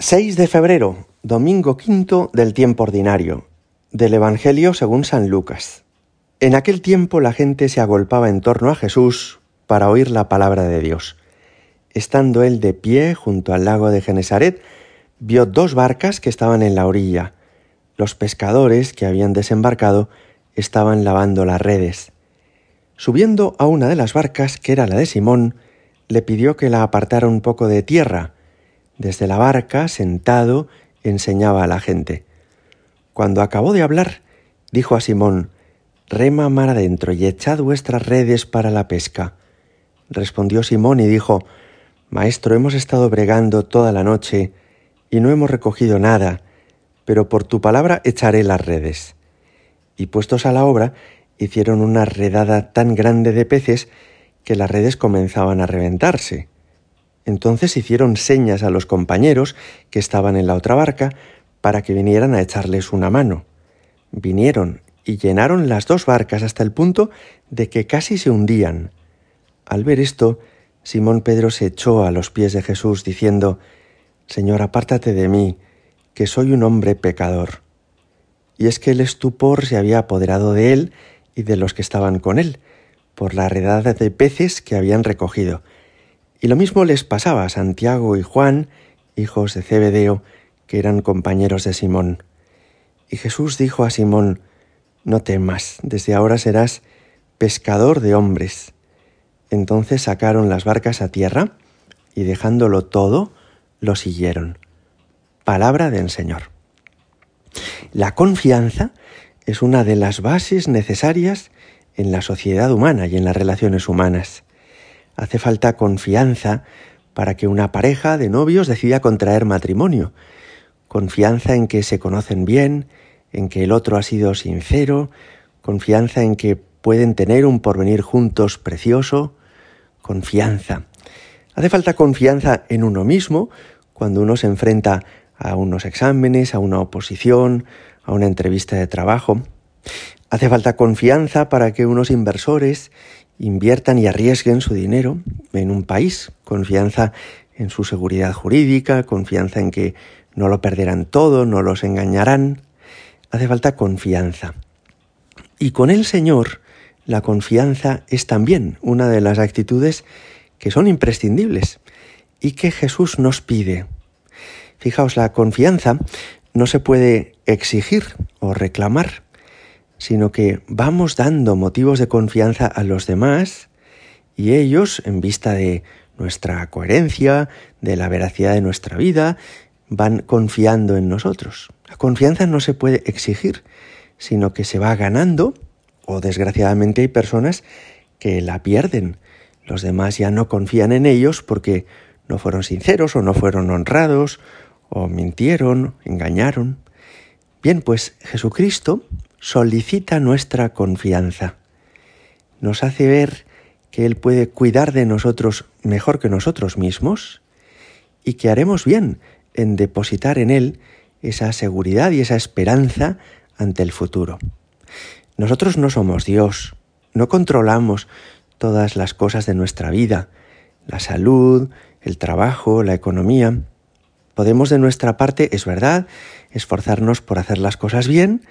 6 de febrero, domingo quinto del tiempo ordinario, del Evangelio según San Lucas. En aquel tiempo la gente se agolpaba en torno a Jesús para oír la palabra de Dios. Estando él de pie junto al lago de Genesaret, vio dos barcas que estaban en la orilla. Los pescadores que habían desembarcado estaban lavando las redes. Subiendo a una de las barcas, que era la de Simón, le pidió que la apartara un poco de tierra, desde la barca, sentado, enseñaba a la gente. Cuando acabó de hablar, dijo a Simón, Rema mar adentro y echad vuestras redes para la pesca. Respondió Simón y dijo, Maestro, hemos estado bregando toda la noche y no hemos recogido nada, pero por tu palabra echaré las redes. Y puestos a la obra, hicieron una redada tan grande de peces que las redes comenzaban a reventarse. Entonces hicieron señas a los compañeros que estaban en la otra barca para que vinieran a echarles una mano. Vinieron y llenaron las dos barcas hasta el punto de que casi se hundían. Al ver esto, Simón Pedro se echó a los pies de Jesús diciendo, Señor, apártate de mí, que soy un hombre pecador. Y es que el estupor se había apoderado de él y de los que estaban con él, por la redada de peces que habían recogido, y lo mismo les pasaba a Santiago y Juan, hijos de Zebedeo, que eran compañeros de Simón. Y Jesús dijo a Simón, No temas, desde ahora serás pescador de hombres. Entonces sacaron las barcas a tierra y dejándolo todo, lo siguieron. Palabra del Señor. La confianza es una de las bases necesarias en la sociedad humana y en las relaciones humanas. Hace falta confianza para que una pareja de novios decida contraer matrimonio. Confianza en que se conocen bien, en que el otro ha sido sincero, confianza en que pueden tener un porvenir juntos precioso, confianza. Hace falta confianza en uno mismo cuando uno se enfrenta a unos exámenes, a una oposición, a una entrevista de trabajo. Hace falta confianza para que unos inversores inviertan y arriesguen su dinero en un país, confianza en su seguridad jurídica, confianza en que no lo perderán todo, no los engañarán. Hace falta confianza. Y con el Señor, la confianza es también una de las actitudes que son imprescindibles y que Jesús nos pide. Fijaos, la confianza no se puede exigir o reclamar, sino que vamos dando motivos de confianza a los demás y ellos, en vista de nuestra coherencia, de la veracidad de nuestra vida, van confiando en nosotros. La confianza no se puede exigir, sino que se va ganando, o desgraciadamente hay personas que la pierden. Los demás ya no confían en ellos porque no fueron sinceros o no fueron honrados o mintieron, engañaron. Bien, pues Jesucristo solicita nuestra confianza. Nos hace ver que Él puede cuidar de nosotros mejor que nosotros mismos y que haremos bien en depositar en Él esa seguridad y esa esperanza ante el futuro. Nosotros no somos Dios, no controlamos todas las cosas de nuestra vida, la salud, el trabajo, la economía. Podemos de nuestra parte, es verdad, esforzarnos por hacer las cosas bien,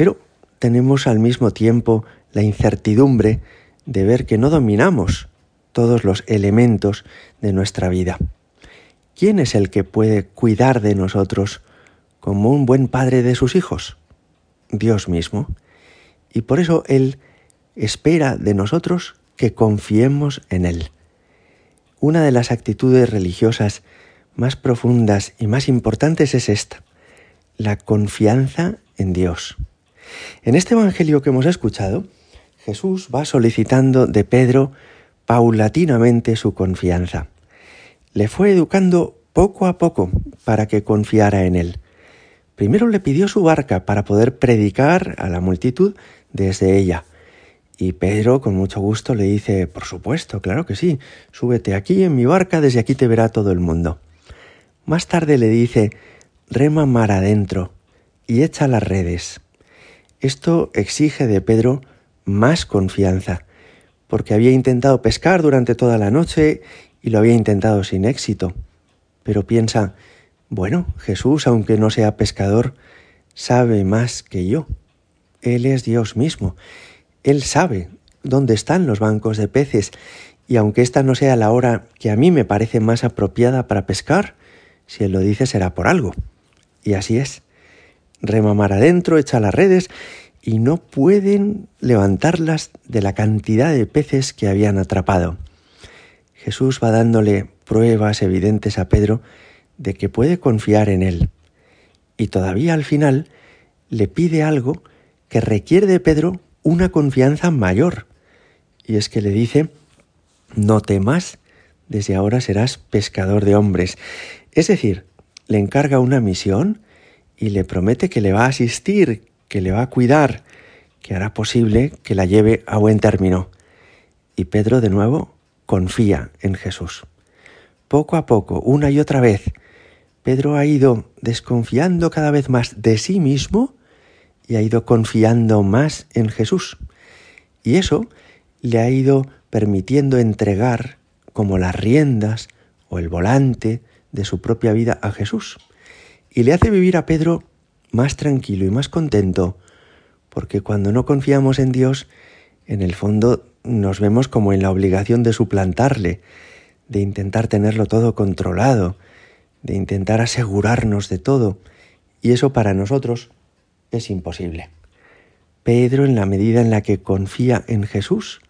pero tenemos al mismo tiempo la incertidumbre de ver que no dominamos todos los elementos de nuestra vida. ¿Quién es el que puede cuidar de nosotros como un buen padre de sus hijos? Dios mismo. Y por eso Él espera de nosotros que confiemos en Él. Una de las actitudes religiosas más profundas y más importantes es esta, la confianza en Dios. En este Evangelio que hemos escuchado, Jesús va solicitando de Pedro paulatinamente su confianza. Le fue educando poco a poco para que confiara en él. Primero le pidió su barca para poder predicar a la multitud desde ella. Y Pedro con mucho gusto le dice, por supuesto, claro que sí, súbete aquí en mi barca, desde aquí te verá todo el mundo. Más tarde le dice, rema mar adentro y echa las redes. Esto exige de Pedro más confianza, porque había intentado pescar durante toda la noche y lo había intentado sin éxito. Pero piensa, Bueno, Jesús, aunque no sea pescador, sabe más que yo. Él es Dios mismo. Él sabe dónde están los bancos de peces y aunque esta no sea la hora que a mí me parece más apropiada para pescar, si Él lo dice será por algo. Y así es. Rema mar adentro, echa las redes y no pueden levantarlas de la cantidad de peces que habían atrapado. Jesús va dándole pruebas evidentes a Pedro de que puede confiar en él. Y todavía al final le pide algo que requiere de Pedro una confianza mayor. Y es que le dice, no temas, desde ahora serás pescador de hombres. Es decir, le encarga una misión y le promete que le va a asistir, que le va a cuidar, que hará posible que la lleve a buen término. Y Pedro de nuevo confía en Jesús. Poco a poco, una y otra vez, Pedro ha ido desconfiando cada vez más de sí mismo y ha ido confiando más en Jesús. Y eso le ha ido permitiendo entregar como las riendas o el volante de su propia vida a Jesús. Y le hace vivir a Pedro más tranquilo y más contento, porque cuando no confiamos en Dios, en el fondo nos vemos como en la obligación de suplantarle, de intentar tenerlo todo controlado, de intentar asegurarnos de todo, y eso para nosotros es imposible. Pedro, en la medida en la que confía en Jesús,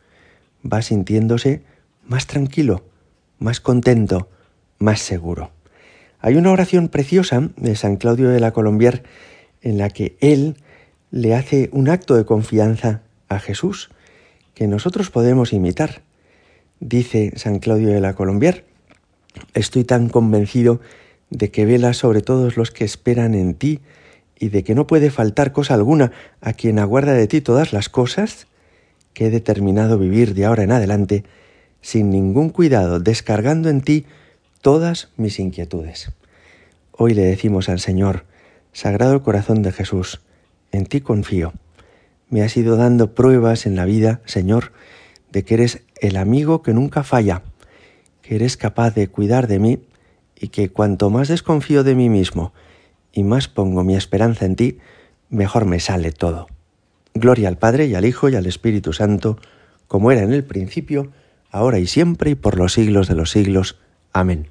va sintiéndose más tranquilo, más contento, más seguro. Hay una oración preciosa de San Claudio de la Colombier en la que él le hace un acto de confianza a Jesús que nosotros podemos imitar. Dice San Claudio de la Colombier, estoy tan convencido de que velas sobre todos los que esperan en ti y de que no puede faltar cosa alguna a quien aguarda de ti todas las cosas, que he determinado vivir de ahora en adelante sin ningún cuidado, descargando en ti todas mis inquietudes. Hoy le decimos al Señor, Sagrado Corazón de Jesús, en ti confío. Me has ido dando pruebas en la vida, Señor, de que eres el amigo que nunca falla, que eres capaz de cuidar de mí y que cuanto más desconfío de mí mismo y más pongo mi esperanza en ti, mejor me sale todo. Gloria al Padre y al Hijo y al Espíritu Santo, como era en el principio, ahora y siempre y por los siglos de los siglos. Amén.